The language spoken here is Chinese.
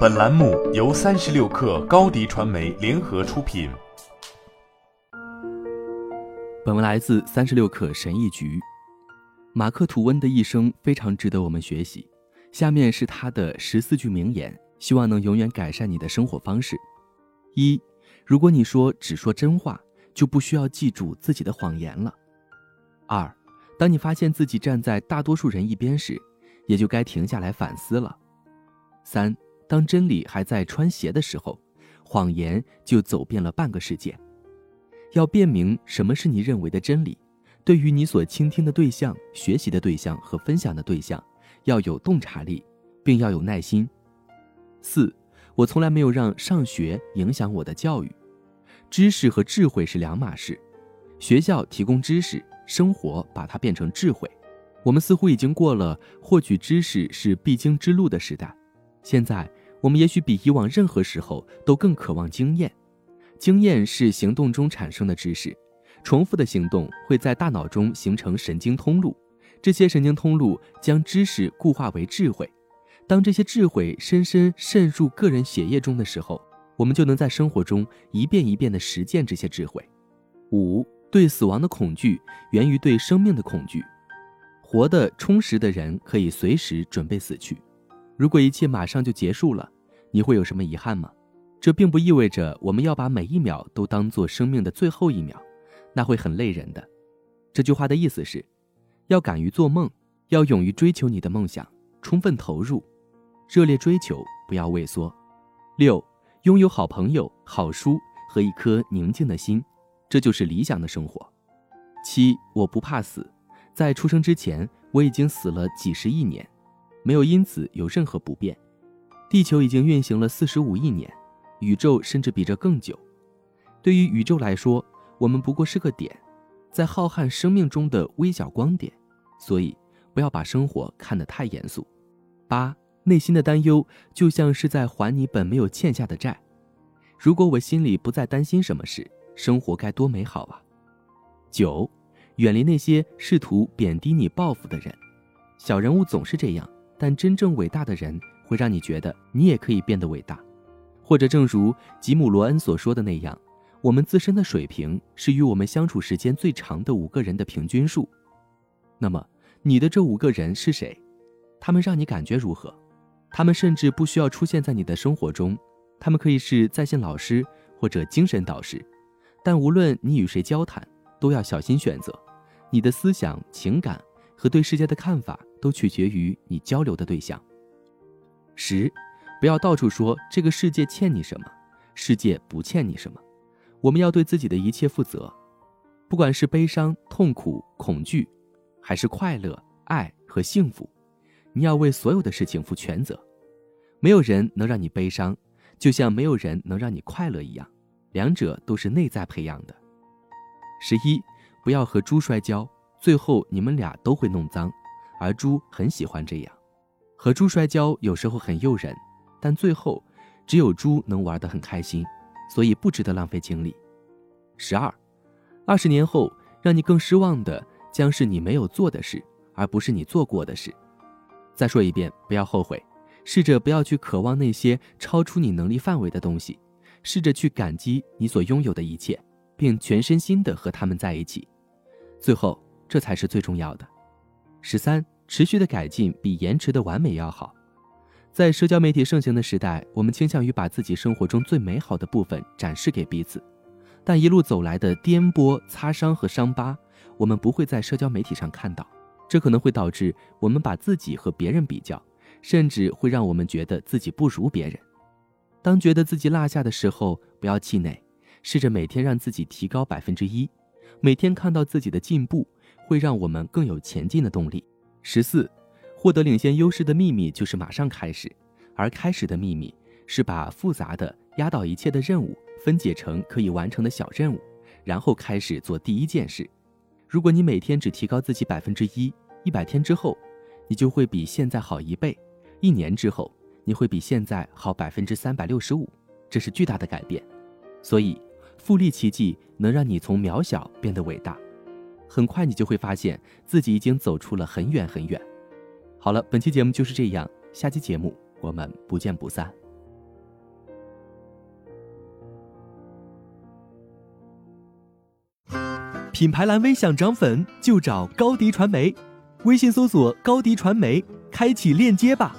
本栏目由三十六氪高低传媒联合出品。本文来自三十六氪神译局。马克·吐温的一生非常值得我们学习。下面是他的十四句名言，希望能永远改善你的生活方式。一，如果你说只说真话，就不需要记住自己的谎言了。二，当你发现自己站在大多数人一边时，也就该停下来反思了。三，当真理还在穿鞋的时候，谎言就走遍了半个世界。要辨明什么是你认为的真理，对于你所倾听的对象、学习的对象和分享的对象，要有洞察力，并要有耐心。四，我从来没有让上学影响我的教育。知识和智慧是两码事，学校提供知识，生活把它变成智慧。我们似乎已经过了获取知识是必经之路的时代，现在我们也许比以往任何时候都更渴望经验。经验是行动中产生的知识，重复的行动会在大脑中形成神经通路，这些神经通路将知识固化为智慧。当这些智慧深深渗入个人血液中的时候，我们就能在生活中一遍一遍地实践这些智慧。五，对死亡的恐惧源于对生命的恐惧。活得充实的人可以随时准备死去。如果一切马上就结束了，你会有什么遗憾吗？这并不意味着我们要把每一秒都当做生命的最后一秒，那会很累人的。这句话的意思是，要敢于做梦，要勇于追求你的梦想，充分投入，热烈追求，不要畏缩。六，拥有好朋友、好书和一颗宁静的心，这就是理想的生活。七，我不怕死。在出生之前，我已经死了几十亿年，没有因此有任何不便。地球已经运行了四十五亿年，宇宙甚至比这更久。对于宇宙来说，我们不过是个点，在浩瀚生命中的微小光点。所以，不要把生活看得太严肃。八，内心的担忧就像是在还你本没有欠下的债。如果我心里不再担心什么事，生活该多美好啊！九。远离那些试图贬低你、报复的人。小人物总是这样，但真正伟大的人会让你觉得你也可以变得伟大。或者，正如吉姆·罗恩所说的那样，我们自身的水平是与我们相处时间最长的五个人的平均数。那么，你的这五个人是谁？他们让你感觉如何？他们甚至不需要出现在你的生活中，他们可以是在线老师或者精神导师。但无论你与谁交谈，都要小心选择。你的思想、情感和对世界的看法都取决于你交流的对象。十，不要到处说这个世界欠你什么，世界不欠你什么。我们要对自己的一切负责，不管是悲伤、痛苦、恐惧，还是快乐、爱和幸福，你要为所有的事情负全责。没有人能让你悲伤，就像没有人能让你快乐一样，两者都是内在培养的。十一。不要和猪摔跤，最后你们俩都会弄脏，而猪很喜欢这样。和猪摔跤有时候很诱人，但最后只有猪能玩得很开心，所以不值得浪费精力。十二，二十年后让你更失望的将是你没有做的事，而不是你做过的事。再说一遍，不要后悔，试着不要去渴望那些超出你能力范围的东西，试着去感激你所拥有的一切。并全身心的和他们在一起，最后这才是最重要的。十三，持续的改进比延迟的完美要好。在社交媒体盛行的时代，我们倾向于把自己生活中最美好的部分展示给彼此，但一路走来的颠簸、擦伤和伤疤，我们不会在社交媒体上看到。这可能会导致我们把自己和别人比较，甚至会让我们觉得自己不如别人。当觉得自己落下的时候，不要气馁。试着每天让自己提高百分之一，每天看到自己的进步，会让我们更有前进的动力。十四，获得领先优势的秘密就是马上开始，而开始的秘密是把复杂的、压倒一切的任务分解成可以完成的小任务，然后开始做第一件事。如果你每天只提高自己百分之一，一百天之后，你就会比现在好一倍；一年之后，你会比现在好百分之三百六十五，这是巨大的改变。所以。复利奇迹能让你从渺小变得伟大，很快你就会发现自己已经走出了很远很远。好了本期节目就是这样下期节目我们不见不散。品牌蓝 v 想涨粉就找高迪传媒。微信搜索高迪传媒开启链接吧。